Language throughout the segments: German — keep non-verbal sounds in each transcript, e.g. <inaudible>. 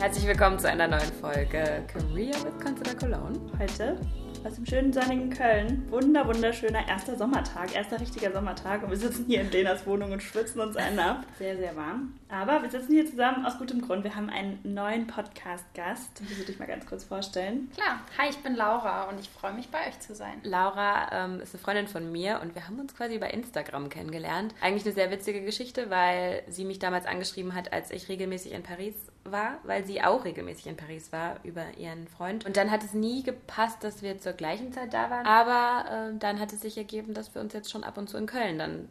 Herzlich willkommen zu einer neuen Folge Career with Consider Cologne. Heute aus dem schönen sonnigen Köln. Wunder, wunderschöner erster Sommertag, erster richtiger Sommertag. Und wir sitzen hier in Lenas Wohnung und schwitzen uns einen ab. Sehr, sehr warm. Aber wir sitzen hier zusammen aus gutem Grund. Wir haben einen neuen Podcast-Gast. Willst du dich mal ganz kurz vorstellen? Klar. Hi, ich bin Laura und ich freue mich, bei euch zu sein. Laura ähm, ist eine Freundin von mir und wir haben uns quasi über Instagram kennengelernt. Eigentlich eine sehr witzige Geschichte, weil sie mich damals angeschrieben hat, als ich regelmäßig in Paris war, weil sie auch regelmäßig in Paris war über ihren Freund. Und dann hat es nie gepasst, dass wir zur gleichen Zeit da waren. Aber äh, dann hat es sich ergeben, dass wir uns jetzt schon ab und zu in Köln dann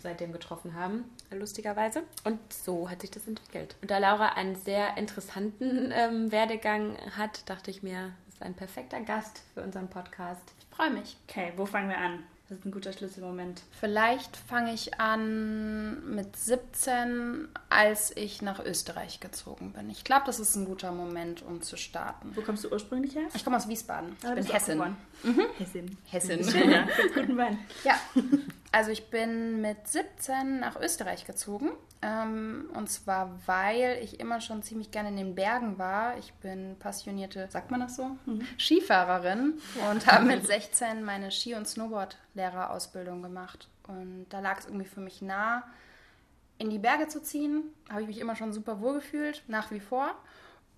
seitdem getroffen haben, lustigerweise. Und so hat sich das entwickelt. Und da Laura einen sehr interessanten ähm, Werdegang hat, dachte ich mir, das ist ein perfekter Gast für unseren Podcast. Ich freue mich. Okay, wo fangen wir an? Das ist ein guter Schlüsselmoment. Vielleicht fange ich an mit 17, als ich nach Österreich gezogen bin. Ich glaube, das ist ein guter Moment, um zu starten. Wo kommst du ursprünglich her? Ich komme aus Wiesbaden. Ah, ich bin Hessin. Mhm. Hessin. Hessin. Schön, ja. <laughs> Guten Wein. Ja. Also ich bin mit 17 nach Österreich gezogen. Ähm, und zwar, weil ich immer schon ziemlich gerne in den Bergen war. Ich bin passionierte, sagt man das so? Mhm. Skifahrerin und habe mit 16 meine Ski- und Snowboard-Lehrerausbildung gemacht. Und da lag es irgendwie für mich nah, in die Berge zu ziehen. Habe ich mich immer schon super wohl gefühlt, nach wie vor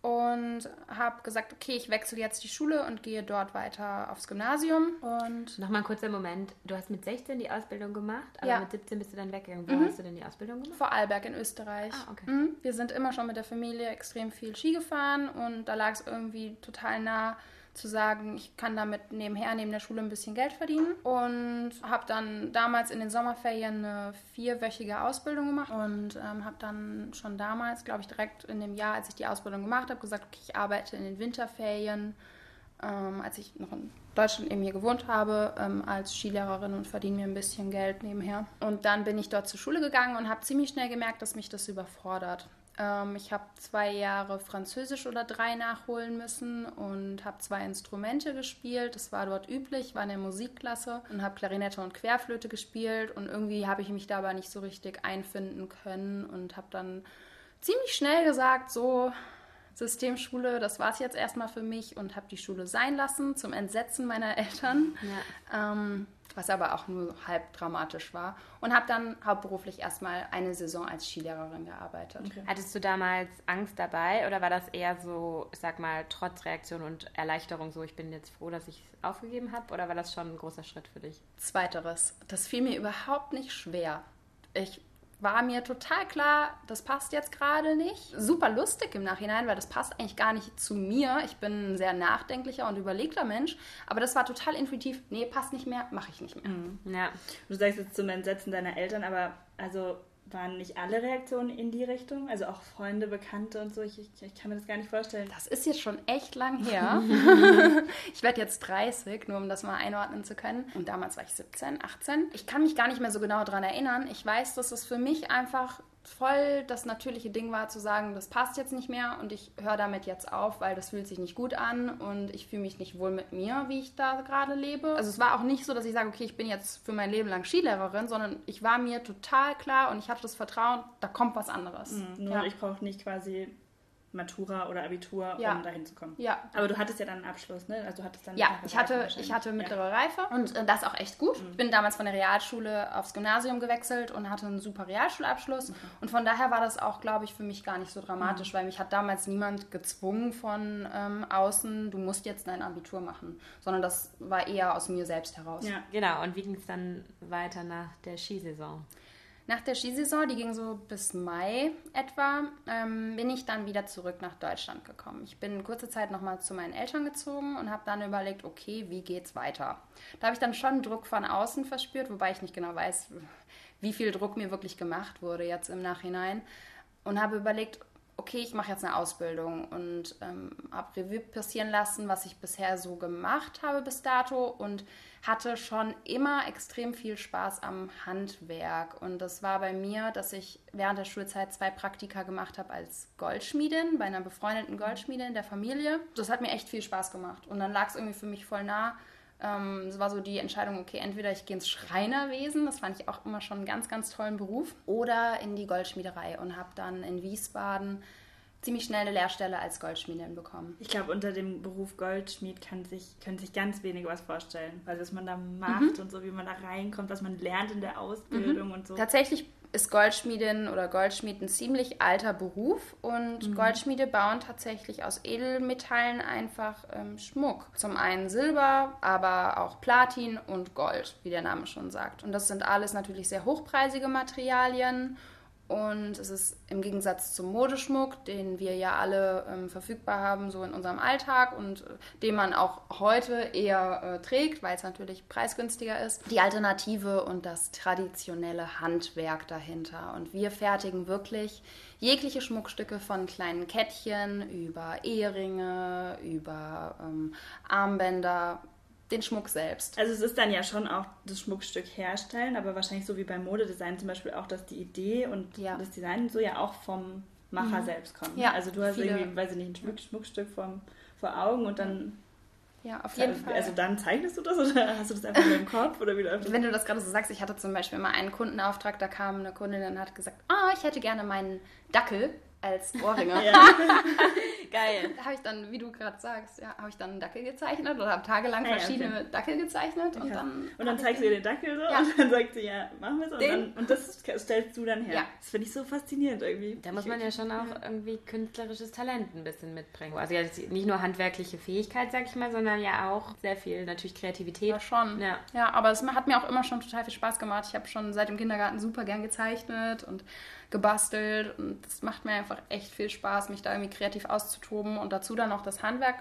und habe gesagt, okay, ich wechsle jetzt die Schule und gehe dort weiter aufs Gymnasium. Und Nochmal ein kurzer Moment. Du hast mit 16 die Ausbildung gemacht, aber Ja. mit 17 bist du dann weggegangen. Wo Mhm. hast du denn die Ausbildung gemacht? Vorarlberg in Österreich. Ah, okay. Mhm. Wir sind immer schon mit der Familie extrem viel Ski gefahren und da lag es irgendwie total nah zu sagen, ich kann damit nebenher, neben der Schule ein bisschen Geld verdienen und habe dann damals in den Sommerferien eine vierwöchige Ausbildung gemacht und ähm, habe dann schon damals, glaube ich, direkt in dem Jahr, als ich die Ausbildung gemacht habe, gesagt, okay, ich arbeite in den Winterferien, ähm, als ich noch in Deutschland eben hier gewohnt habe, ähm, als Skilehrerin und verdiene mir ein bisschen Geld nebenher. Und dann bin ich dort zur Schule gegangen und habe ziemlich schnell gemerkt, dass mich das überfordert. Ähm, ich habe zwei Jahre Französisch oder drei nachholen müssen und habe zwei Instrumente gespielt. Das war dort üblich, war in der Musikklasse und habe Klarinette und Querflöte gespielt. Und irgendwie habe ich mich dabei nicht so richtig einfinden können und habe dann ziemlich schnell gesagt, so Systemschule, das war es jetzt erstmal für mich und habe die Schule sein lassen zum Entsetzen meiner <laughs> Eltern, Ja. ähm, was aber auch nur halb dramatisch war und habe dann hauptberuflich erstmal eine Saison als Skilehrerin gearbeitet. Hattest du damals Angst dabei oder war das eher so, ich sag mal, trotz Reaktion und Erleichterung so, ich bin jetzt froh, dass ich es aufgegeben habe oder war das schon ein großer Schritt für dich? Zweiteres, das fiel mir überhaupt nicht schwer. Ich war mir total klar, das passt jetzt gerade nicht. Super lustig im Nachhinein, weil das passt eigentlich gar nicht zu mir. Ich bin ein sehr nachdenklicher und überlegter Mensch, aber das war total intuitiv. Nee, passt nicht mehr, mache ich nicht mehr. Ja. Du sagst jetzt zum Entsetzen deiner Eltern, aber also waren nicht alle Reaktionen in die Richtung? Also auch Freunde, Bekannte und so? Ich, ich, ich kann mir das gar nicht vorstellen. Das ist jetzt schon echt lang her. <laughs> ich werde jetzt 30, nur um das mal einordnen zu können. Und damals war ich 17, 18. Ich kann mich gar nicht mehr so genau daran erinnern. Ich weiß, dass es für mich einfach voll das natürliche Ding war zu sagen, das passt jetzt nicht mehr und ich höre damit jetzt auf, weil das fühlt sich nicht gut an und ich fühle mich nicht wohl mit mir, wie ich da gerade lebe. Also es war auch nicht so, dass ich sage, okay, ich bin jetzt für mein Leben lang Skilehrerin, sondern ich war mir total klar und ich hatte das Vertrauen, da kommt was anderes. Nur ja. ich brauche nicht quasi Matura oder Abitur, Ja. um dahin zu kommen. ja, Aber du hattest ja dann einen Abschluss, ne? Also du hattest dann Ja, ich hatte, ich hatte mittlere Reife und äh, das auch echt gut. Ich bin damals von der Realschule aufs Gymnasium gewechselt und hatte einen super Realschulabschluss. Und von daher war das auch, glaube ich, für mich gar nicht so dramatisch, weil mich hat damals niemand gezwungen von ähm, außen, du musst jetzt dein Abitur machen, sondern das war eher aus mir selbst heraus. Ja. ja. Genau, und wie ging es dann weiter nach der Skisaison? Nach der Skisaison, die ging so bis Mai etwa, ähm, bin ich dann wieder zurück nach Deutschland gekommen. Ich bin kurze Zeit nochmal zu meinen Eltern gezogen und habe dann überlegt, okay, wie geht's weiter? Da habe ich dann schon Druck von außen verspürt, wobei ich nicht genau weiß, wie viel Druck mir wirklich gemacht wurde jetzt im Nachhinein. Und habe überlegt, okay, ich mache jetzt eine Ausbildung und ähm, habe Revue passieren lassen, was ich bisher so gemacht habe bis dato und hatte schon immer extrem viel Spaß am Handwerk. Und das war bei mir, dass ich während der Schulzeit zwei Praktika gemacht habe als Goldschmiedin, bei einer befreundeten Goldschmiedin der Familie. Das hat mir echt viel Spaß gemacht. Und dann lag es irgendwie für mich voll nah. Ähm, es war so die Entscheidung, okay, entweder ich gehe ins Schreinerwesen, das fand ich auch immer schon einen ganz, ganz tollen Beruf, oder in die Goldschmiederei und habe dann in Wiesbaden ziemlich schnell eine Lehrstelle als Goldschmiedin bekommen. Ich glaube, unter dem Beruf Goldschmied kann sich, können sich ganz wenige was vorstellen. Also, was man da macht mhm. und so, wie man da reinkommt, was man lernt in der Ausbildung mhm. und so. Tatsächlich ist Goldschmiedin oder Goldschmied ein ziemlich alter Beruf und mhm. Goldschmiede bauen tatsächlich aus Edelmetallen einfach ähm, Schmuck. Zum einen Silber, aber auch Platin und Gold, wie der Name schon sagt. Und das sind alles natürlich sehr hochpreisige Materialien und es ist im Gegensatz zum Modeschmuck, den wir ja alle ähm, verfügbar haben, so in unserem Alltag und äh, den man auch heute eher äh, trägt, weil es natürlich preisgünstiger ist, die Alternative und das traditionelle Handwerk dahinter. Und wir fertigen wirklich jegliche Schmuckstücke von kleinen Kettchen über Eheringe, über ähm, Armbänder, den Schmuck selbst. Also es ist dann ja schon auch das Schmuckstück herstellen, aber wahrscheinlich so wie beim Modedesign zum Beispiel auch, dass die Idee und ja. das Design so ja auch vom Macher mhm. selbst kommt. Ja, also du hast irgendwie, weiß ich nicht, ein Schmuck, Schmuckstück vom, vor Augen und dann ja, auf jeden also, Fall. Also dann zeichnest du das oder <laughs> hast du das einfach nur im Kopf oder wie Wenn du das gerade so sagst, ich hatte zum Beispiel mal einen Kundenauftrag, da kam eine Kundin und hat gesagt, ah, oh, ich hätte gerne meinen Dackel als Ohrringe. <laughs> <laughs> Geil. Da habe ich dann, wie du gerade sagst, ja, habe ich dann einen Dackel gezeichnet oder habe tagelang ah, verschiedene okay. Dackel gezeichnet und ja. dann. Und dann zeigst du ihr den Dackel so ja. und dann sagt sie, ja, machen wir es. Und, dann, und das stellst du dann her. Ja. Das finde ich so faszinierend irgendwie. Da muss man ja schon auch irgendwie künstlerisches Talent ein bisschen mitbringen. Also ja, nicht nur handwerkliche Fähigkeit, sag ich mal, sondern ja auch sehr viel natürlich Kreativität. Ja, schon. Ja, ja aber es hat mir auch immer schon total viel Spaß gemacht. Ich habe schon seit dem Kindergarten super gern gezeichnet und gebastelt und es macht mir einfach echt viel Spaß, mich da irgendwie kreativ auszutoben und dazu dann noch das Handwerk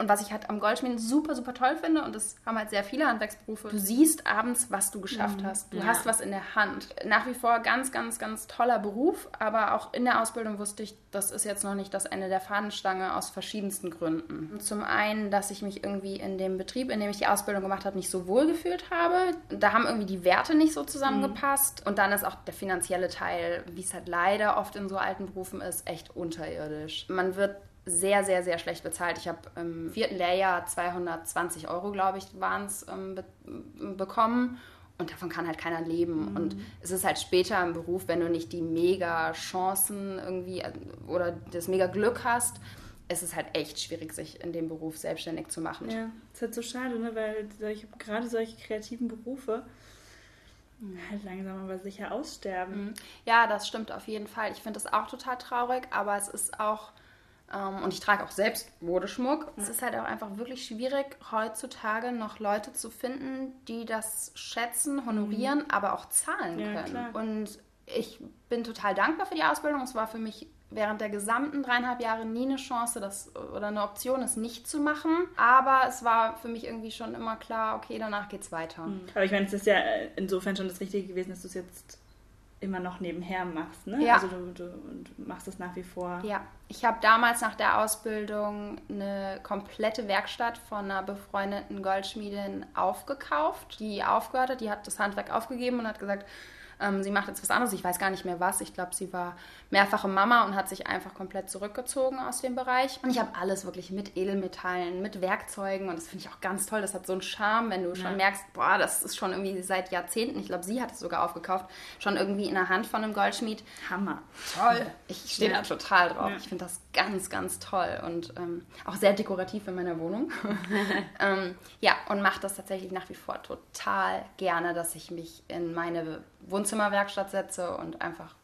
und was ich halt am Goldschmieden super, super toll finde, und das haben halt sehr viele Handwerksberufe, du siehst abends, was du geschafft mhm. hast. Du ja. hast was in der Hand. Nach wie vor ganz, ganz, ganz toller Beruf, aber auch in der Ausbildung wusste ich, das ist jetzt noch nicht das Ende der Fahnenstange aus verschiedensten Gründen. Zum einen, dass ich mich irgendwie in dem Betrieb, in dem ich die Ausbildung gemacht habe, nicht so wohl gefühlt habe. Da haben irgendwie die Werte nicht so zusammengepasst. Mhm. Und dann ist auch der finanzielle Teil, wie es halt leider oft in so alten Berufen ist, echt unterirdisch. Man wird sehr, sehr, sehr schlecht bezahlt. Ich habe im vierten Lehrjahr 220 Euro, glaube ich, waren es, ähm, be bekommen. Und davon kann halt keiner leben. Mhm. Und es ist halt später im Beruf, wenn du nicht die mega Chancen irgendwie äh, oder das mega Glück hast, es ist halt echt schwierig, sich in dem Beruf selbstständig zu machen. Ja, ist halt so schade, ne? weil solche, gerade solche kreativen Berufe halt langsam aber sicher aussterben. Mhm. Ja, das stimmt auf jeden Fall. Ich finde das auch total traurig, aber es ist auch ähm, und ich trage auch selbst Modeschmuck. Es ist halt auch einfach wirklich schwierig, heutzutage noch Leute zu finden, die das schätzen, honorieren, mhm. aber auch zahlen ja, können. Klar. Und ich bin total dankbar für die Ausbildung. Es war für mich während der gesamten dreieinhalb Jahre nie eine Chance das, oder eine Option, es nicht zu machen. Aber es war für mich irgendwie schon immer klar, okay, danach geht's weiter. Mhm. Aber ich meine, es ist ja insofern schon das Richtige gewesen, dass du es jetzt immer noch nebenher machst, ne? Ja. Also du, du, du machst es nach wie vor. Ja, ich habe damals nach der Ausbildung eine komplette Werkstatt von einer befreundeten Goldschmiedin aufgekauft, die aufgehört hat, die hat das Handwerk aufgegeben und hat gesagt, ähm, sie macht jetzt was anderes, ich weiß gar nicht mehr was. Ich glaube, sie war mehrfache Mama und hat sich einfach komplett zurückgezogen aus dem Bereich. Und ich habe alles wirklich mit Edelmetallen, mit Werkzeugen und das finde ich auch ganz toll. Das hat so einen Charme, wenn du schon merkst, boah, das ist schon irgendwie seit Jahrzehnten, ich glaube, sie hat es sogar aufgekauft, schon irgendwie in der Hand von einem Goldschmied. Hammer. Toll. Ich stehe ja. da total drauf. Ja. Ich finde das ganz, ganz toll und ähm, auch sehr dekorativ in meiner Wohnung. <laughs> ähm, ja, und mache das tatsächlich nach wie vor total gerne, dass ich mich in meine Wohnzimmerwerkstatt setze und einfach,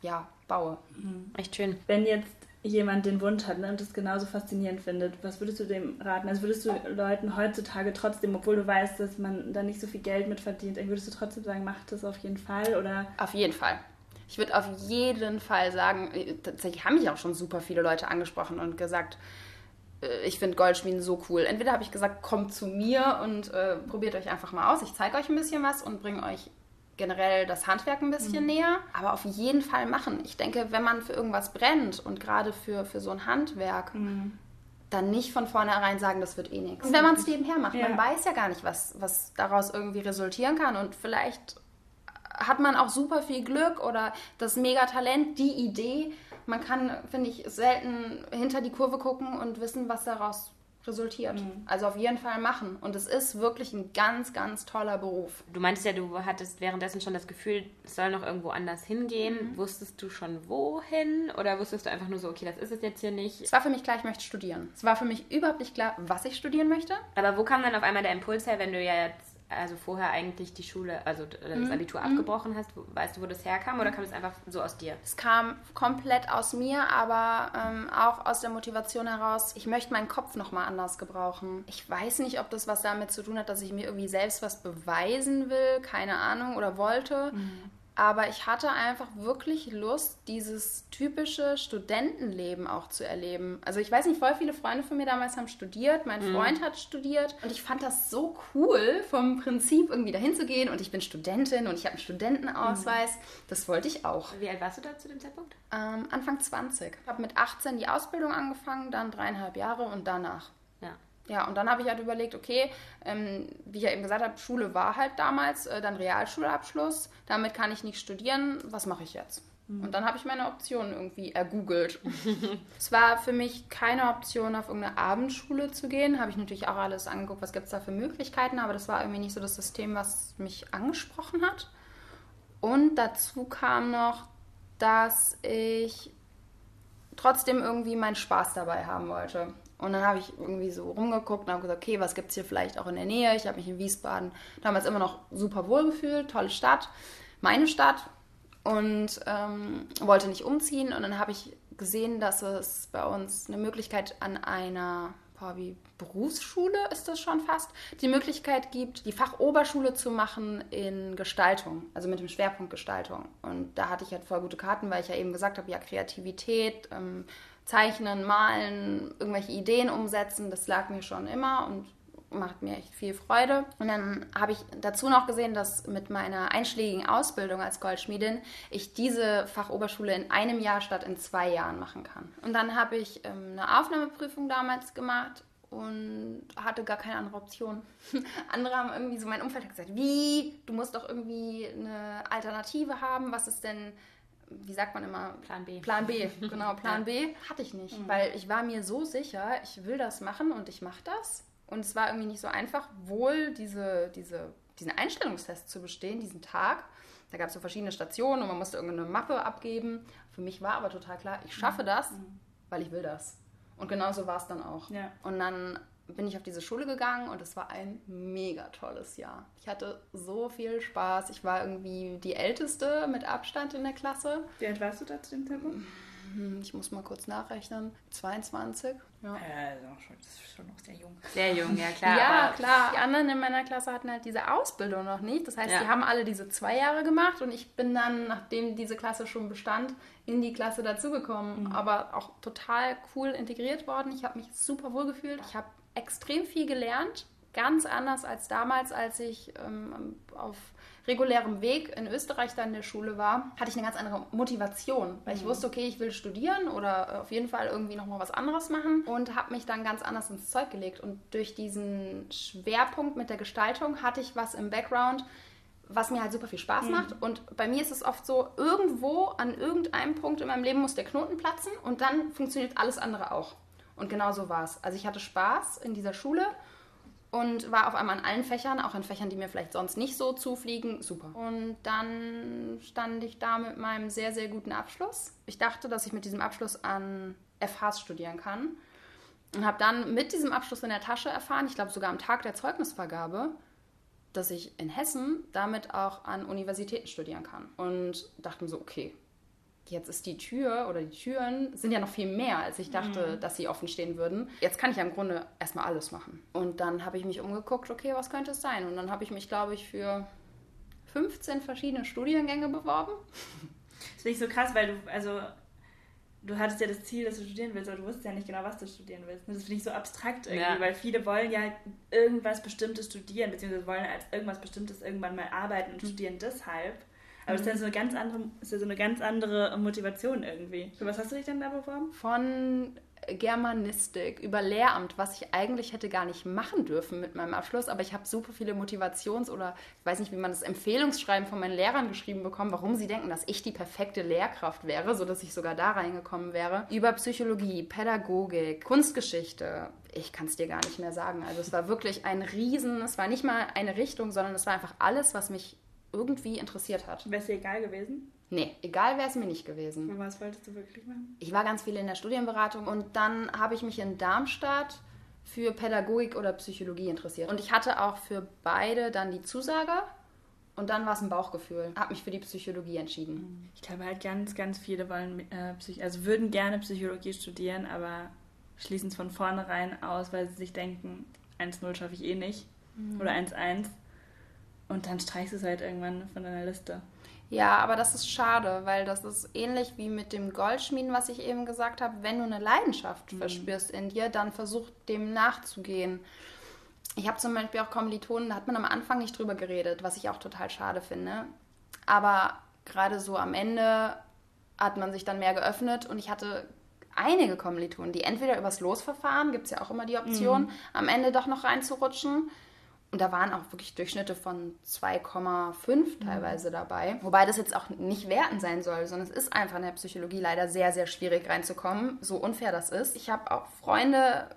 ja, baue. Mhm. Echt schön. Wenn jetzt jemand den Wunsch hat ne, und das genauso faszinierend findet, was würdest du dem raten? Also würdest du Leuten heutzutage trotzdem, obwohl du weißt, dass man da nicht so viel Geld mit verdient, würdest du trotzdem sagen, mach das auf jeden Fall oder? Auf jeden Fall. Ich würde auf jeden Fall sagen, äh, tatsächlich haben mich auch schon super viele Leute angesprochen und gesagt, äh, ich finde Goldschmieden so cool. Entweder habe ich gesagt, kommt zu mir und äh, probiert euch einfach mal aus. Ich zeige euch ein bisschen was und bringe euch generell das Handwerk ein bisschen mhm. näher, aber auf jeden Fall machen. Ich denke, wenn man für irgendwas brennt und gerade für, für so ein Handwerk, mhm. dann nicht von vornherein sagen, das wird eh nichts. Und wenn man es nebenher macht, ja. man weiß ja gar nicht, was, was daraus irgendwie resultieren kann und vielleicht hat man auch super viel Glück oder das Megatalent, die Idee. Man kann, finde ich, selten hinter die Kurve gucken und wissen, was daraus resultiert. Mhm. Also auf jeden Fall machen. Und es ist wirklich ein ganz, ganz toller Beruf. Du meintest ja, du hattest währenddessen schon das Gefühl, es soll noch irgendwo anders hingehen. Mhm. Wusstest du schon wohin? Oder wusstest du einfach nur so, okay, das ist es jetzt hier nicht? Es war für mich klar, ich möchte studieren. Es war für mich überhaupt nicht klar, was ich studieren möchte. Aber wo kam dann auf einmal der Impuls her, wenn du ja jetzt also vorher eigentlich die Schule, also das mhm. Abitur mhm. abgebrochen hast, weißt du, wo das herkam oder kam es einfach so aus dir? Es kam komplett aus mir, aber ähm, auch aus der Motivation heraus, ich möchte meinen Kopf nochmal anders gebrauchen. Ich weiß nicht, ob das was damit zu tun hat, dass ich mir irgendwie selbst was beweisen will, keine Ahnung, oder wollte. Mhm. Aber ich hatte einfach wirklich Lust, dieses typische Studentenleben auch zu erleben. Also ich weiß nicht, voll viele Freunde von mir damals haben studiert, mein mhm. Freund hat studiert und ich fand das so cool, vom Prinzip irgendwie dahin zu gehen und ich bin Studentin und ich habe einen Studentenausweis. Mhm. Das wollte ich auch. Wie alt warst du da zu dem Zeitpunkt? Ähm, Anfang 20. Ich habe mit 18 die Ausbildung angefangen, dann dreieinhalb Jahre und danach. Ja. Ja, und dann habe ich halt überlegt, okay, ähm, wie ich ja eben gesagt habe, Schule war halt damals, äh, dann Realschulabschluss, damit kann ich nicht studieren, was mache ich jetzt? Mhm. Und dann habe ich meine Optionen irgendwie ergoogelt. <laughs> es war für mich keine Option, auf irgendeine Abendschule zu gehen. Habe ich natürlich auch alles angeguckt, was gibt es da für Möglichkeiten, aber das war irgendwie nicht so das System, was mich angesprochen hat. Und dazu kam noch, dass ich trotzdem irgendwie meinen Spaß dabei haben wollte. Und dann habe ich irgendwie so rumgeguckt und habe gesagt, okay, was gibt es hier vielleicht auch in der Nähe? Ich habe mich in Wiesbaden damals immer noch super wohl gefühlt, tolle Stadt, meine Stadt und ähm, wollte nicht umziehen. Und dann habe ich gesehen, dass es bei uns eine Möglichkeit an einer wie Berufsschule ist das schon fast, die Möglichkeit gibt, die Fachoberschule zu machen in Gestaltung, also mit dem Schwerpunkt Gestaltung. Und da hatte ich halt voll gute Karten, weil ich ja eben gesagt habe, ja, Kreativität, ähm, Zeichnen, Malen, irgendwelche Ideen umsetzen, das lag mir schon immer und macht mir echt viel Freude. Und dann habe ich dazu noch gesehen, dass mit meiner einschlägigen Ausbildung als Goldschmiedin ich diese Fachoberschule in einem Jahr statt in zwei Jahren machen kann. Und dann habe ich ähm, eine Aufnahmeprüfung damals gemacht und hatte gar keine andere Option. <laughs> andere haben irgendwie so mein Umfeld gesagt, wie, du musst doch irgendwie eine Alternative haben, was ist denn wie sagt man immer? Plan B. Plan B, <laughs> genau, Plan. B hatte ich nicht, mhm. weil ich war mir so sicher, ich will das machen und ich mache das. Und es war irgendwie nicht so einfach, wohl diese, diese, diesen Einstellungstest zu bestehen, diesen Tag. Da gab es so verschiedene Stationen und man musste irgendeine Mappe abgeben. Für mich war aber total klar, ich schaffe mhm. das, mhm. weil ich will das. Und genauso war es dann auch. Ja. Und dann bin ich auf diese Schule gegangen und es war ein mega tolles Jahr. Ich hatte so viel Spaß. Ich war irgendwie die Älteste mit Abstand in der Klasse. Wie alt warst du da zu dem Zeitpunkt? Hm, ich muss mal kurz nachrechnen. 22. Ja. Äh, das ist schon noch sehr jung. Sehr jung, ja klar. ja, klar. Die anderen in meiner Klasse hatten halt diese Ausbildung noch nicht. Das heißt, ja. die haben alle diese zwei Jahre gemacht und ich bin dann, nachdem diese Klasse schon bestand, in die Klasse dazugekommen. Mhm. Aber auch total cool integriert worden. Ich habe mich super wohl gefühlt. Ich habe extrem viel gelernt, ganz anders als damals, als ich ähm, auf regulärem Weg in Österreich dann in der Schule war, hatte ich eine ganz andere Motivation, weil ich mhm. wusste, okay, ich will studieren oder auf jeden Fall irgendwie nochmal was anderes machen und habe mich dann ganz anders ins Zeug gelegt. Und durch diesen Schwerpunkt mit der Gestaltung hatte ich was im Background, was mir halt super viel Spaß mhm. macht. Und bei mir ist es oft so, irgendwo an irgendeinem Punkt in meinem Leben muss der Knoten platzen und dann funktioniert alles andere auch. Und genau so war es. Also ich hatte Spaß in dieser Schule und war auf einmal an allen Fächern, auch in Fächern, die mir vielleicht sonst nicht so zufliegen, super. Und dann stand ich da mit meinem sehr, sehr guten Abschluss. Ich dachte, dass ich mit diesem Abschluss an FHs studieren kann und habe dann mit diesem Abschluss in der Tasche erfahren, ich glaube sogar am Tag der Zeugnisvergabe, dass ich in Hessen damit auch an Universitäten studieren kann. Und dachte mir so, okay, jetzt ist die Tür oder die Türen sind ja noch viel mehr, als ich dachte, mhm. dass sie offen stehen würden. Jetzt kann ich ja im Grunde erstmal alles machen. Und dann habe ich mich umgeguckt, okay, was könnte es sein? Und dann habe ich mich, glaube ich, für 15 verschiedene Studiengänge beworben. <laughs> Das finde ich so krass, weil du, also du hattest ja das Ziel, dass du studieren willst, aber du wusstest ja nicht genau, was du studieren willst. Das finde ich so abstrakt irgendwie, ja. weil viele wollen ja irgendwas Bestimmtes studieren, beziehungsweise wollen als irgendwas Bestimmtes irgendwann mal arbeiten und mhm. studieren deshalb. Aber das ist ja so eine ganz andere, ist ja so eine ganz andere Motivation irgendwie. Für was hast du dich denn da beworben? Von Germanistik, über Lehramt, was ich eigentlich hätte gar nicht machen dürfen mit meinem Abschluss, aber ich habe super viele Motivations- oder ich weiß nicht, wie man das Empfehlungsschreiben von meinen Lehrern geschrieben bekommen, warum sie denken, dass ich die perfekte Lehrkraft wäre, sodass ich sogar da reingekommen wäre. Über Psychologie, Pädagogik, Kunstgeschichte, ich kann es dir gar nicht mehr sagen. Also es war wirklich ein Riesen, es war nicht mal eine Richtung, sondern es war einfach alles, was mich irgendwie interessiert hat. Wäre es dir egal gewesen? Nee, egal wäre es mir nicht gewesen. Und was wolltest du wirklich machen? Ich war ganz viel in der Studienberatung und dann habe ich mich in Darmstadt für Pädagogik oder Psychologie interessiert. Und ich hatte auch für beide dann die Zusage und dann war es ein Bauchgefühl. Habe mich für die Psychologie entschieden. Ich glaube halt ganz, ganz viele wollen, äh, Psych also würden gerne Psychologie studieren, aber schließen es von vornherein aus, weil sie sich denken, 1-0 schaffe ich eh nicht oder 1-1. Und dann streichst du es halt irgendwann von deiner Liste. Ja, aber das ist schade, weil das ist ähnlich wie mit dem Goldschmieden, was ich eben gesagt habe. Wenn du eine Leidenschaft verspürst in dir, dann versuch dem nachzugehen. Ich habe zum Beispiel auch Kommilitonen, da hat man am Anfang nicht drüber geredet, was ich auch total schade finde. Aber gerade so am Ende hat man sich dann mehr geöffnet und ich hatte einige Kommilitonen, die entweder übers Losverfahren, gibt es ja auch immer die Option, am Ende doch noch reinzurutschen. Und da waren auch wirklich Durchschnitte von 2,5 teilweise dabei. Wobei das jetzt auch nicht werten sein soll, sondern es ist einfach in der Psychologie leider sehr, sehr schwierig reinzukommen, so unfair das ist. Ich habe auch Freunde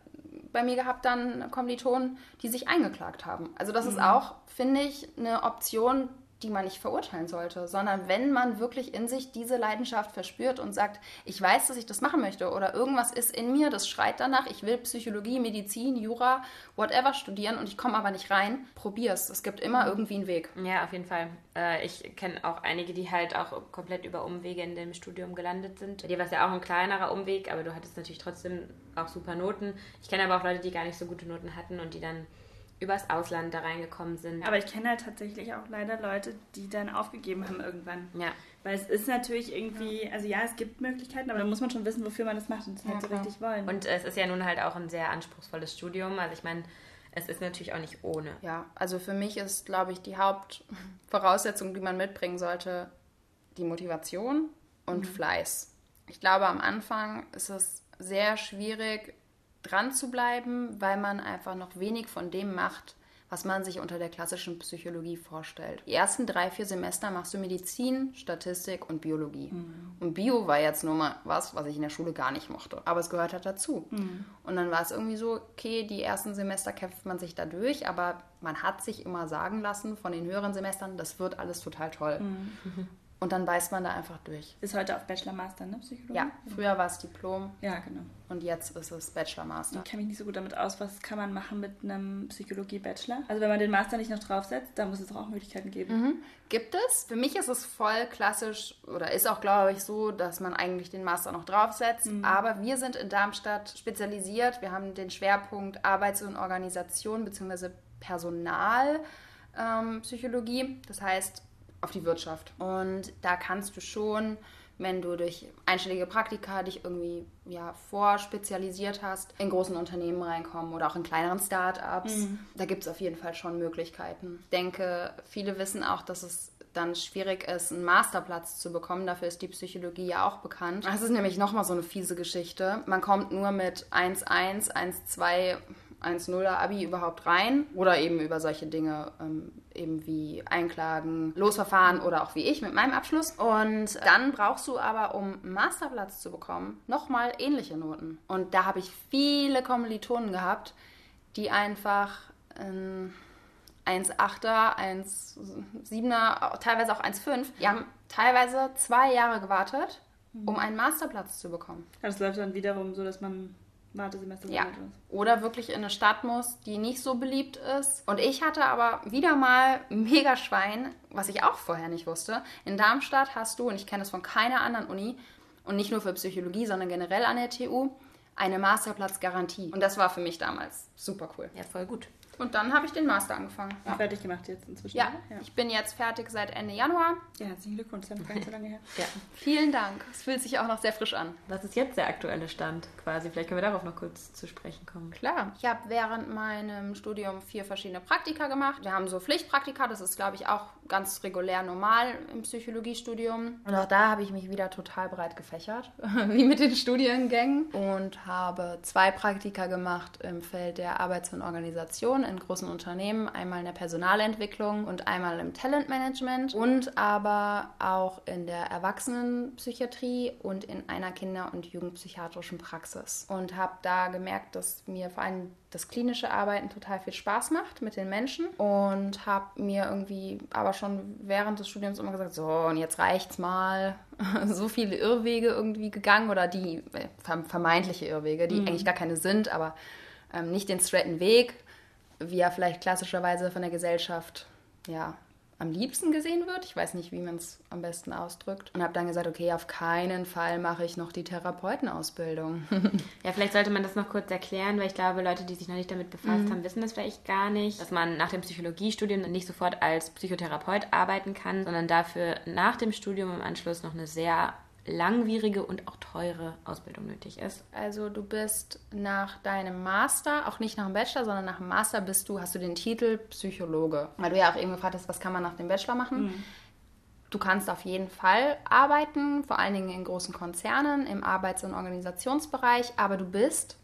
bei mir gehabt, dann Kommilitonen, die sich eingeklagt haben. Also das ist auch, finde ich, eine Option, die man nicht verurteilen sollte, sondern wenn man wirklich in sich diese Leidenschaft verspürt und sagt, ich weiß, dass ich das machen möchte oder irgendwas ist in mir, das schreit danach, ich will Psychologie, Medizin, Jura, whatever studieren und ich komme aber nicht rein, probier's. Es gibt immer irgendwie einen Weg. Ja, auf jeden Fall. Äh, ich kenne auch einige, die halt auch komplett über Umwege in dem Studium gelandet sind. Bei dir war es ja auch ein kleinerer Umweg, aber du hattest natürlich trotzdem auch super Noten. Ich kenne aber auch Leute, die gar nicht so gute Noten hatten und die dann übers Ausland da reingekommen sind. Aber ich kenne halt tatsächlich auch leider Leute, die dann aufgegeben haben irgendwann. ja, Weil es ist natürlich irgendwie, also ja, es gibt Möglichkeiten, aber da muss man schon wissen, wofür man das macht und das halt so klar. richtig wollen. und es ist ja nun halt auch ein sehr anspruchsvolles Studium. Also ich meine, es ist natürlich auch nicht ohne. Ja, also für mich ist, glaube ich, die Hauptvoraussetzung, die man mitbringen sollte, die Motivation und Fleiß. Ich glaube, am Anfang ist es sehr schwierig, dran zu bleiben, weil man einfach noch wenig von dem macht, was man sich unter der klassischen Psychologie vorstellt. Die ersten drei, vier Semester machst du Medizin, Statistik und Biologie. Und Bio war jetzt nur mal was, was ich in der Schule gar nicht mochte. Aber es gehört halt dazu. Und dann war es irgendwie so, okay, die ersten Semester kämpft man sich da durch, aber man hat sich immer sagen lassen von den höheren Semestern, das wird alles total toll. <laughs> Und dann beißt man da einfach durch. ist heute auf Bachelor Master, ne? Psychologie? Ja, früher war es Diplom Ja, genau. und jetzt ist es Bachelor Master. Ich kenne mich nicht so gut damit aus, was kann man machen mit einem Psychologie-Bachelor. Also wenn man den Master nicht noch draufsetzt, da muss es doch auch Möglichkeiten geben. Mhm. Gibt es? Für mich ist es voll klassisch oder ist auch, glaube ich, so, dass man eigentlich den Master noch draufsetzt. Aber wir sind in Darmstadt spezialisiert. Wir haben den Schwerpunkt Arbeits- und Organisation bzw. Personalpsychologie. Ähm, das heißt auf die Wirtschaft. Und da kannst du schon, wenn du durch einstellige Praktika dich irgendwie ja, vorspezialisiert hast, in großen Unternehmen reinkommen oder auch in kleineren Start-ups. Da gibt es auf jeden Fall schon Möglichkeiten. Ich denke, viele wissen auch, dass es dann schwierig ist, einen Masterplatz zu bekommen. Dafür ist die Psychologie ja auch bekannt. Das ist nämlich nochmal so eine fiese Geschichte. Man kommt nur mit 1,1, 1,2, 1,0er Abi überhaupt rein oder eben über solche Dinge, ähm, eben wie Einklagen, Losverfahren oder auch wie ich mit meinem Abschluss. Und dann brauchst du aber, um Masterplatz zu bekommen, nochmal ähnliche Noten. Und da habe ich viele Kommilitonen gehabt, die einfach ähm, 1,8er, 1,7er, teilweise auch 1,5. Die haben teilweise zwei Jahre gewartet, um einen Masterplatz zu bekommen. Das läuft dann wiederum so, dass man Wartesemester Ja. Oder wirklich in eine Stadt muss, die nicht so beliebt ist. Und ich hatte aber wieder mal mega Schwein, was ich auch vorher nicht wusste. In Darmstadt hast du, und ich kenne das von keiner anderen Uni, und nicht nur für Psychologie, sondern generell an der TU, eine Masterplatzgarantie. Und das war für mich damals super cool. Ja, voll gut. Und dann habe ich den Master angefangen. Ja. fertig gemacht jetzt inzwischen. Ja, oder? ich bin jetzt fertig seit Ende Januar. ja. herzlichen Glückwunsch, das ist gar nicht so lange her. <laughs> Ja. Vielen Dank. Es fühlt sich auch noch sehr frisch an. Was ist jetzt der aktuelle Stand quasi? Vielleicht können wir darauf noch kurz zu sprechen kommen. Klar. Ich habe während meinem Studium vier verschiedene Praktika gemacht. Wir haben so Pflichtpraktika, das ist, glaube ich, auch ganz regulär normal im Psychologiestudium. Und auch da habe ich mich wieder total breit gefächert, <laughs> wie mit den Studiengängen. Und habe zwei Praktika gemacht im Feld der Arbeits- und Organisation in großen Unternehmen. Einmal in der Personalentwicklung und einmal im Talentmanagement. Und aber auch in der Erwachsenenpsychiatrie und in einer Kinder- und Jugendpsychiatrischen Praxis. Und habe da gemerkt, dass mir vor allem das klinische Arbeiten total viel Spaß macht mit den Menschen und habe mir irgendwie aber schon während des Studiums immer gesagt, so und jetzt reicht's mal. <laughs> so viele Irrwege irgendwie gegangen oder die äh, vermeintliche Irrwege, die mhm. eigentlich gar keine sind, aber ähm, nicht den straighten Weg, wie er vielleicht klassischerweise von der Gesellschaft ja am liebsten gesehen wird. Ich weiß nicht, wie man es am besten ausdrückt. Und habe dann gesagt, okay, auf keinen Fall mache ich noch die Therapeutenausbildung. <laughs> ja, vielleicht sollte man das noch kurz erklären, weil ich glaube, Leute, die sich noch nicht damit befasst mhm. haben, wissen das vielleicht gar nicht, dass man nach dem Psychologiestudium nicht sofort als Psychotherapeut arbeiten kann, sondern dafür nach dem Studium im Anschluss noch eine sehr langwierige und auch teure Ausbildung nötig ist. Also du bist nach deinem Master, auch nicht nach dem Bachelor, sondern nach dem Master bist du, hast du den Titel Psychologe. Weil du ja auch eben gefragt hast, was kann man nach dem Bachelor machen. Mhm. Du kannst auf jeden Fall arbeiten, vor allen Dingen in großen Konzernen, im Arbeits- und Organisationsbereich, aber du bist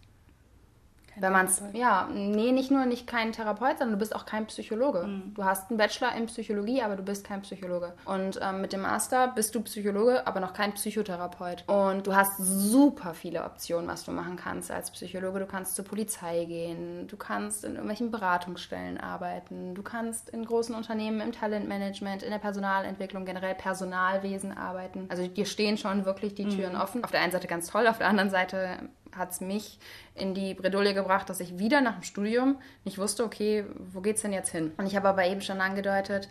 kein Wenn man es, ja, nee, nicht nur nicht kein Therapeut, sondern du bist auch kein Psychologe. Mhm. Du hast einen Bachelor in Psychologie, aber du bist kein Psychologe. Und ähm, mit dem Master bist du Psychologe, aber noch kein Psychotherapeut. Und du hast super viele Optionen, was du machen kannst als Psychologe. Du kannst zur Polizei gehen, du kannst in irgendwelchen Beratungsstellen arbeiten, du kannst in großen Unternehmen im Talentmanagement, in der Personalentwicklung, generell Personalwesen arbeiten. Also dir stehen schon wirklich die Türen mhm. offen. Auf der einen Seite ganz toll, auf der anderen Seite hat es mich in die Bredouille gebracht, dass ich wieder nach dem Studium nicht wusste, okay, wo geht's denn jetzt hin? Und ich habe aber eben schon angedeutet,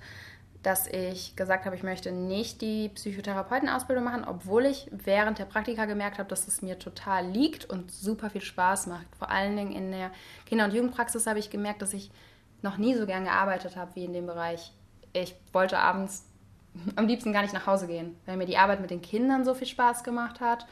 dass ich gesagt habe, ich möchte nicht die Psychotherapeutenausbildung machen, obwohl ich während der Praktika gemerkt habe, dass es mir total liegt und super viel Spaß macht. Vor allen Dingen in der Kinder- und Jugendpraxis habe ich gemerkt, dass ich noch nie so gern gearbeitet habe wie in dem Bereich. Ich wollte abends am liebsten gar nicht nach Hause gehen, weil mir die Arbeit mit den Kindern so viel Spaß gemacht hat.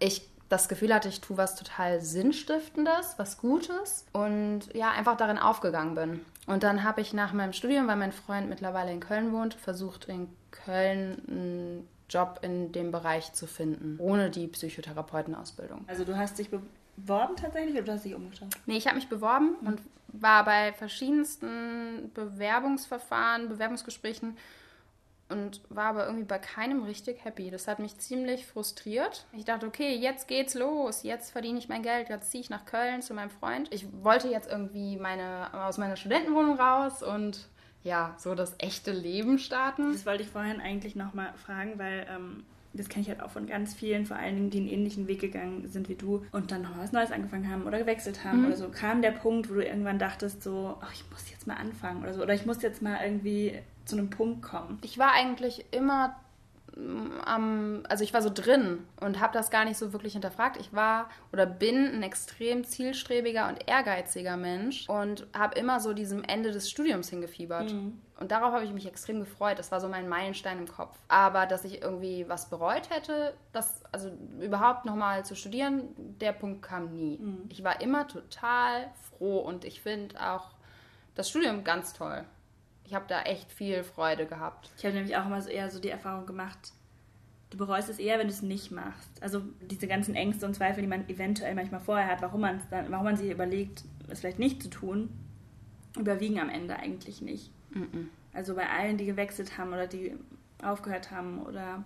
Ich das Gefühl hatte, ich tue was total Sinnstiftendes, was Gutes und ja, einfach darin aufgegangen bin. Und dann habe ich nach meinem Studium, weil mein Freund mittlerweile in Köln wohnt, versucht in Köln einen Job in dem Bereich zu finden, ohne die Psychotherapeutenausbildung. Also du hast dich beworben tatsächlich oder du hast dich umgeschaut? Nee, ich habe mich beworben und war bei verschiedensten Bewerbungsverfahren, Bewerbungsgesprächen und war aber irgendwie bei keinem richtig happy. Das hat mich ziemlich frustriert. Ich dachte, okay, jetzt geht's los, jetzt verdiene ich mein Geld, jetzt ziehe ich nach Köln zu meinem Freund. Ich wollte jetzt irgendwie meine, aus meiner Studentenwohnung raus und ja, so das echte Leben starten. Das wollte ich vorhin eigentlich nochmal fragen, weil ähm, das kenne ich halt auch von ganz vielen, vor allen Dingen, die einen ähnlichen Weg gegangen sind wie du und dann nochmal was Neues angefangen haben oder gewechselt haben mhm. oder so. Kam der Punkt, wo du irgendwann dachtest, so, ach, ich muss jetzt mal anfangen oder so, oder ich muss jetzt mal irgendwie zu einem Punkt kommen? Ich war eigentlich immer am, also ich war so drin und habe das gar nicht so wirklich hinterfragt. Ich war oder bin ein extrem zielstrebiger und ehrgeiziger Mensch und habe immer so diesem Ende des Studiums hingefiebert. Mhm. Und darauf habe ich mich extrem gefreut. Das war so mein Meilenstein im Kopf. Aber dass ich irgendwie was bereut hätte, das, also überhaupt nochmal zu studieren, der Punkt kam nie. Mhm. Ich war immer total froh und ich finde auch das Studium ganz toll ich habe da echt viel Freude gehabt. Ich habe nämlich auch immer so eher so die Erfahrung gemacht, du bereust es eher, wenn du es nicht machst. Also diese ganzen Ängste und Zweifel, die man eventuell manchmal vorher hat, warum man dann, warum man sich überlegt, es vielleicht nicht zu tun, überwiegen am Ende eigentlich nicht. Mm -mm. Also bei allen, die gewechselt haben oder die aufgehört haben oder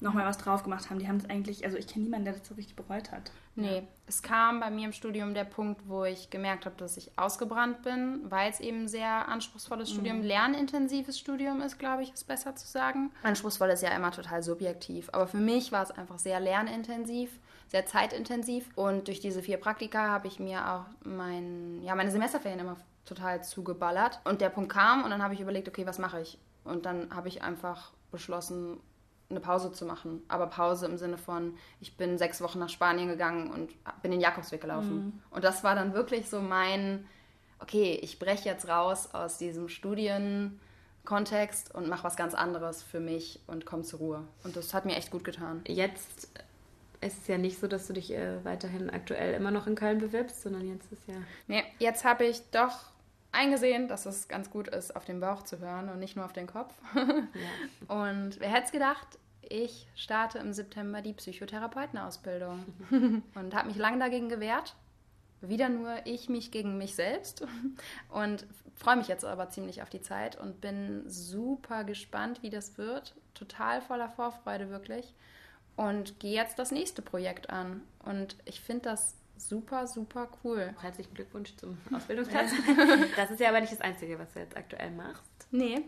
nochmal was drauf gemacht haben, die haben es eigentlich, also ich kenne niemanden, der das so richtig bereut hat. Nee, es kam bei mir im Studium der Punkt, wo ich gemerkt habe, dass ich ausgebrannt bin, weil es eben ein sehr anspruchsvolles mhm. Studium, lernintensives Studium ist, glaube ich, ist besser zu sagen. Anspruchsvoll ist ja immer total subjektiv, aber für mich war es einfach sehr lernintensiv, sehr zeitintensiv und durch diese vier Praktika habe ich mir auch mein, ja, meine Semesterferien immer total zugeballert und der Punkt kam und dann habe ich überlegt, okay, was mache ich? Und dann habe ich einfach beschlossen, eine Pause zu machen. Aber Pause im Sinne von, ich bin sechs Wochen nach Spanien gegangen und bin den Jakobsweg gelaufen. Mhm. Und das war dann wirklich so mein, okay, ich breche jetzt raus aus diesem Studienkontext und mache was ganz anderes für mich und komme zur Ruhe. Und das hat mir echt gut getan. Jetzt ist es ja nicht so, dass du dich äh, weiterhin aktuell immer noch in Köln bewirbst, sondern jetzt ist ja. Nee, jetzt habe ich doch eingesehen, dass es ganz gut ist, auf den Bauch zu hören und nicht nur auf den Kopf. <laughs> Ja. Und wer hätte es gedacht, ich starte im September die Psychotherapeutenausbildung <laughs> und habe mich lange dagegen gewehrt. Wieder nur ich mich gegen mich selbst und freue mich jetzt aber ziemlich auf die Zeit und bin super gespannt, wie das wird. Total voller Vorfreude wirklich und gehe jetzt das nächste Projekt an. Und ich finde das super, super cool. Herzlichen Glückwunsch zum <laughs> Ausbildungsplatz. <laughs> das ist ja aber nicht das Einzige, was du jetzt aktuell machst. Nee.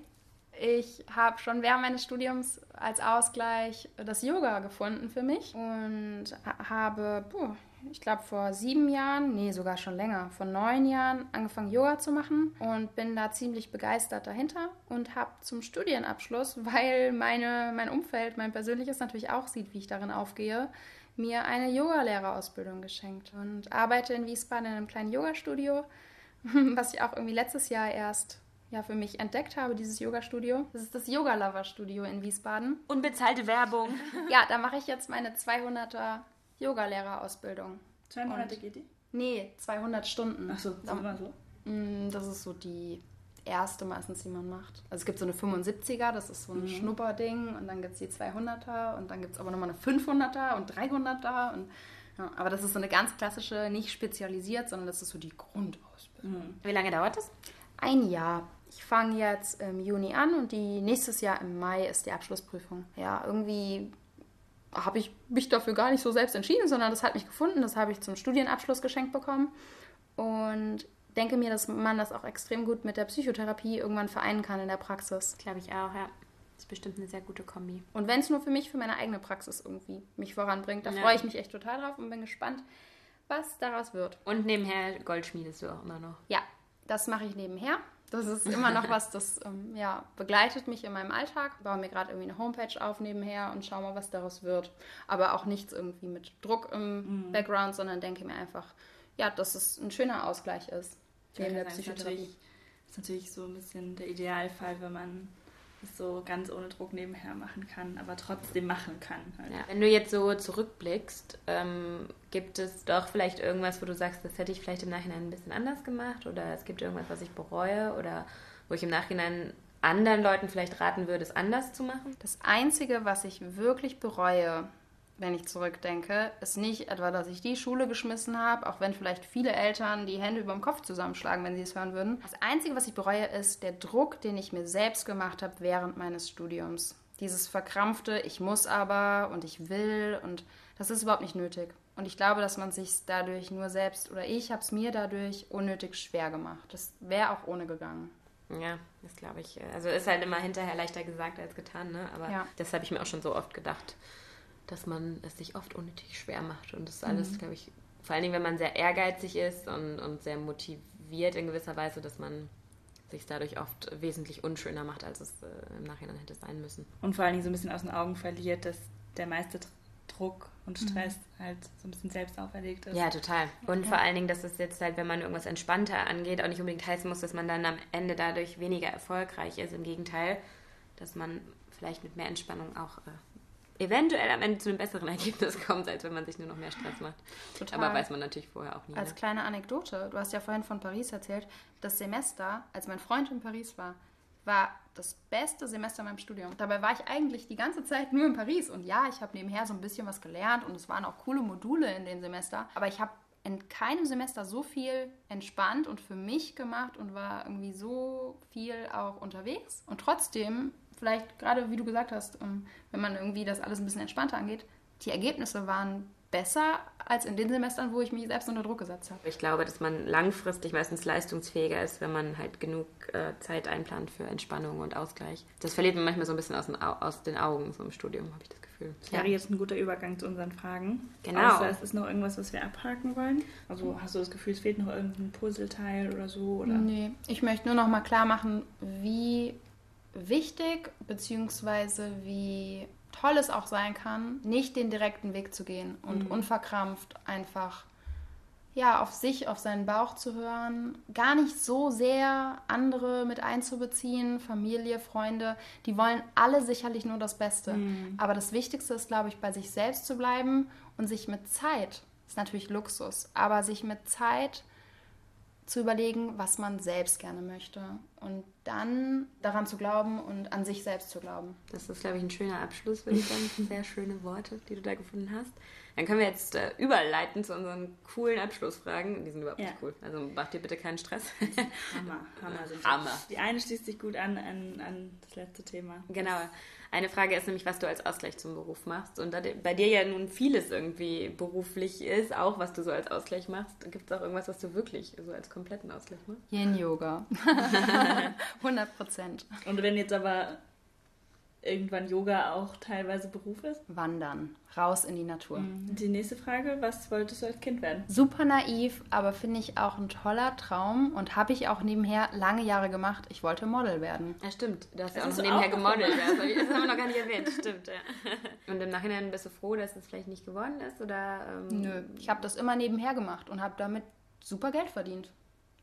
Ich habe schon während meines Studiums als Ausgleich das Yoga gefunden für mich und habe, puh, ich glaube, vor sieben Jahren, nee, sogar schon länger, vor neun Jahren angefangen, Yoga zu machen und bin da ziemlich begeistert dahinter und habe zum Studienabschluss, <laughs> weil meine, mein Umfeld, mein persönliches natürlich auch sieht, wie ich darin aufgehe, mir eine Yogalehrerausbildung geschenkt und arbeite in Wiesbaden in einem kleinen Yogastudio, <laughs> was ich auch irgendwie letztes Jahr erst ja, für mich entdeckt habe, dieses Yoga-Studio. Das ist das Yoga-Lover-Studio in Wiesbaden. Unbezahlte Werbung. <laughs> Ja, da mache ich jetzt meine 200er Yogalehrerausbildung. Zwei Monate geht die? Nee, 200 Stunden. Ach so, ist immer so? Mm, das ist so die erste meistens, die man macht. Also es gibt so eine 75er, das ist so ein mhm. Schnupperding und dann gibt es die 200er und dann gibt es aber nochmal eine 500er und 300er und ja, aber das ist so eine ganz klassische, nicht spezialisiert, sondern das ist so die Grundausbildung. Mhm. Wie lange dauert das? Ein Jahr. Ich fange jetzt im Juni an und die nächstes Jahr im Mai ist die Abschlussprüfung. Ja, irgendwie habe ich mich dafür gar nicht so selbst entschieden, sondern das hat mich gefunden. Das habe ich zum Studienabschluss geschenkt bekommen. Und denke mir, dass man das auch extrem gut mit der Psychotherapie irgendwann vereinen kann in der Praxis. Glaube ich auch, ja. Das ist bestimmt eine sehr gute Kombi. Und wenn es nur für mich, für meine eigene Praxis irgendwie mich voranbringt, da ja. freue ich mich echt total drauf und bin gespannt, was daraus wird. Und nebenher Goldschmiedest du auch immer noch. Ja, das mache ich nebenher. Das ist immer noch was, das ähm, ja, begleitet mich in meinem Alltag. Ich baue mir gerade irgendwie eine Homepage auf nebenher und schaue mal, was daraus wird. Aber auch nichts irgendwie mit Druck im mhm. Background, sondern denke mir einfach, ja, dass es ein schöner Ausgleich ist. Neben der Psychotherapie. Das ist natürlich so ein bisschen der Idealfall, wenn man das so ganz ohne Druck nebenher machen kann, aber trotzdem machen kann. Halt. Ja, wenn du jetzt so zurückblickst, ähm, gibt es doch vielleicht irgendwas, wo du sagst, das hätte ich vielleicht im Nachhinein ein bisschen anders gemacht oder es gibt irgendwas, was ich bereue oder wo ich im Nachhinein anderen Leuten vielleicht raten würde, es anders zu machen? Das Einzige, was ich wirklich bereue, wenn ich zurückdenke, ist nicht etwa, dass ich die Schule geschmissen habe, auch wenn vielleicht viele Eltern die Hände über dem Kopf zusammenschlagen, wenn sie es hören würden. Das Einzige, was ich bereue, ist der Druck, den ich mir selbst gemacht habe während meines Studiums. Dieses verkrampfte, ich muss aber und ich will und das ist überhaupt nicht nötig. Und ich glaube, dass man sich dadurch nur selbst oder ich habe es mir dadurch unnötig schwer gemacht. Das wäre auch ohne gegangen. Ja, das glaube ich. Also ist halt immer hinterher leichter gesagt als getan, ne? Aber ja. das habe ich mir auch schon so oft gedacht dass man es sich oft unnötig schwer macht. Und das ist alles, mhm. glaube ich, vor allen Dingen, wenn man sehr ehrgeizig ist und, und sehr motiviert in gewisser Weise, dass man sich dadurch oft wesentlich unschöner macht, als es äh, im Nachhinein hätte sein müssen. Und vor allen Dingen so ein bisschen aus den Augen verliert, dass der meiste Druck und mhm. Stress mhm. halt so ein bisschen selbst auferlegt ist. Ja, total. Und ja. vor allen Dingen, dass es jetzt halt, wenn man irgendwas entspannter angeht, auch nicht unbedingt heißen muss, dass man dann am Ende dadurch weniger erfolgreich ist. Im Gegenteil, dass man vielleicht mit mehr Entspannung auch äh, eventuell am Ende zu einem besseren <laughs> Ergebnis kommt, als wenn man sich nur noch mehr Stress macht. Total. Aber weiß man natürlich vorher auch nie. Als ne? kleine Anekdote, du hast ja vorhin von Paris erzählt, das Semester, als mein Freund in Paris war, war das beste Semester in meinem Studium. Dabei war ich eigentlich die ganze Zeit nur in Paris. Und ja, ich habe nebenher so ein bisschen was gelernt und es waren auch coole Module in dem Semester. Aber ich habe in keinem Semester so viel entspannt und für mich gemacht und war irgendwie so viel auch unterwegs. Und trotzdem vielleicht gerade, wie du gesagt hast, ähm, wenn man irgendwie das alles ein bisschen entspannter angeht, die Ergebnisse waren besser als in den Semestern, wo ich mich selbst unter Druck gesetzt habe. Ich glaube, dass man langfristig meistens leistungsfähiger ist, wenn man halt genug äh, Zeit einplant für Entspannung und Ausgleich. Das verliert man manchmal so ein bisschen aus den, aus den Augen so im Studium, habe ich das Gefühl. Das wäre ja. jetzt ein guter Übergang zu unseren Fragen. Genau. Außer es ist noch irgendwas, was wir abhaken wollen. Also hast du das Gefühl, es fehlt noch irgendein Puzzleteil oder so? Oder? Nee, ich möchte nur noch mal klar machen, wie wichtig, beziehungsweise wie toll es auch sein kann, nicht den direkten Weg zu gehen und mhm. unverkrampft einfach ja, auf sich, auf seinen Bauch zu hören, gar nicht so sehr andere mit einzubeziehen, Familie, Freunde, die wollen alle sicherlich nur das Beste. Mhm. Aber das Wichtigste ist, glaube ich, bei sich selbst zu bleiben und sich mit Zeit, ist natürlich Luxus, aber sich mit Zeit zu überlegen, was man selbst gerne möchte und dann daran zu glauben und an sich selbst zu glauben. Das ist, glaube ich, ein schöner Abschluss, würde ich sagen. Sehr schöne Worte, die du da gefunden hast. Dann können wir jetzt äh, überleiten zu unseren coolen Abschlussfragen. Die sind überhaupt Ja. nicht cool. Also macht dir bitte keinen Stress. Hammer, Hammer sind Hammer. Die eine schließt sich gut an, an, an das letzte Thema. Genau. Eine Frage ist nämlich, was du als Ausgleich zum Beruf machst. Und da bei dir ja nun vieles irgendwie beruflich ist, auch was du so als Ausgleich machst, gibt es auch irgendwas, was du wirklich so als kompletten Ausgleich machst? Yin-Yoga. 100 <laughs> Prozent. Und wenn jetzt aber irgendwann Yoga auch teilweise Beruf ist? Wandern. Raus in die Natur. Die nächste Frage, was wolltest du als Kind werden? Super naiv, aber finde ich auch ein toller Traum und habe ich auch nebenher lange Jahre gemacht. Ich wollte Model werden. Ja, stimmt. Du hast ja Das auch nebenher auch gemodelt. Ja, das das haben wir noch gar nicht erwähnt. <laughs> Stimmt, ja. Und im Nachhinein bist du froh, dass es vielleicht nicht geworden ist? Oder, ähm, Nö, ich habe das immer nebenher gemacht und habe damit super Geld verdient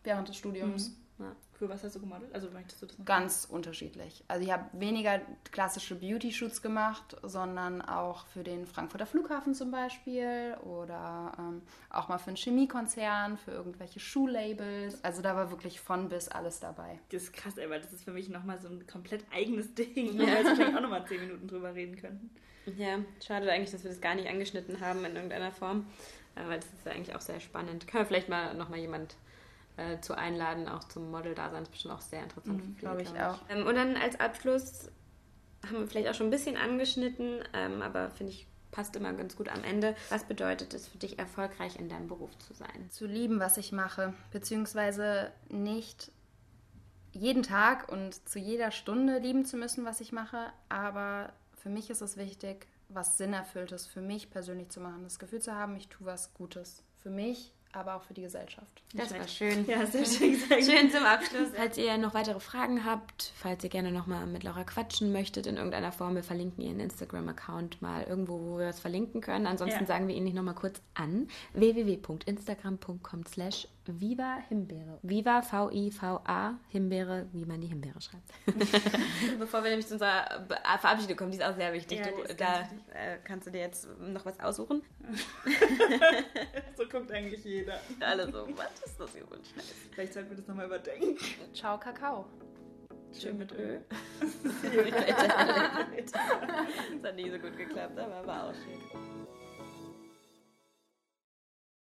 während des Studiums. Ja. Für was hast du gemodelt? Also möchtest du das noch? Ganz unterschiedlich. Also ich habe weniger klassische Beauty-Shoots gemacht, sondern auch für den Frankfurter Flughafen zum Beispiel oder ähm, auch mal für einen Chemiekonzern, für irgendwelche Schuhlabels. Also da war wirklich von bis alles dabei. Das ist krass, ey, weil das ist für mich nochmal so ein komplett eigenes Ding. Ja. Weil wir wahrscheinlich auch nochmal zehn Minuten drüber reden könnten. Ja, schade eigentlich, dass wir das gar nicht angeschnitten haben in irgendeiner Form. Äh, Weil das ist ja eigentlich auch sehr spannend. Können wir vielleicht mal nochmal jemand äh, zu einladen, auch zum Model-Dasein. ist bestimmt auch sehr interessant. Mhm, für viele, glaub ich auch. Ähm, und dann als Abschluss haben wir vielleicht auch schon ein bisschen angeschnitten, ähm, aber finde ich, passt immer ganz gut am Ende. Was bedeutet es für dich, erfolgreich in deinem Beruf zu sein? Zu lieben, was ich mache, beziehungsweise nicht jeden Tag und zu jeder Stunde lieben zu müssen, was ich mache, aber für mich ist es wichtig, was Sinnerfülltes für mich persönlich zu machen, das Gefühl zu haben, ich tue was Gutes für mich, aber auch für die Gesellschaft. Das war schön. Ja, sehr schön gesagt. Schön zum Abschluss. Falls ihr noch weitere Fragen habt, falls ihr gerne nochmal mit Laura quatschen möchtet in irgendeiner Form, wir verlinken ihren Instagram-Account mal irgendwo, wo wir es verlinken können. Ansonsten Ja. sagen wir ihn nicht nochmal kurz an. www.instagram.com slash Viva Himbeere. Viva, V-I-V-A, Himbeere, wie man die Himbeere schreibt. <laughs> Bevor wir nämlich zu unserer Be- Verabschiedung kommen, die ist auch sehr wichtig. Ja, du, da wichtig. äh, kannst du dir jetzt noch was aussuchen. <laughs> So guckt eigentlich jeder. Alle so, was ist das hier für ein Scheiß? Vielleicht sollten wir das nochmal überdenken. Ciao, Kakao. Schön mit Öl. <laughs> Alter. Das hat nie so gut geklappt, aber war auch schön.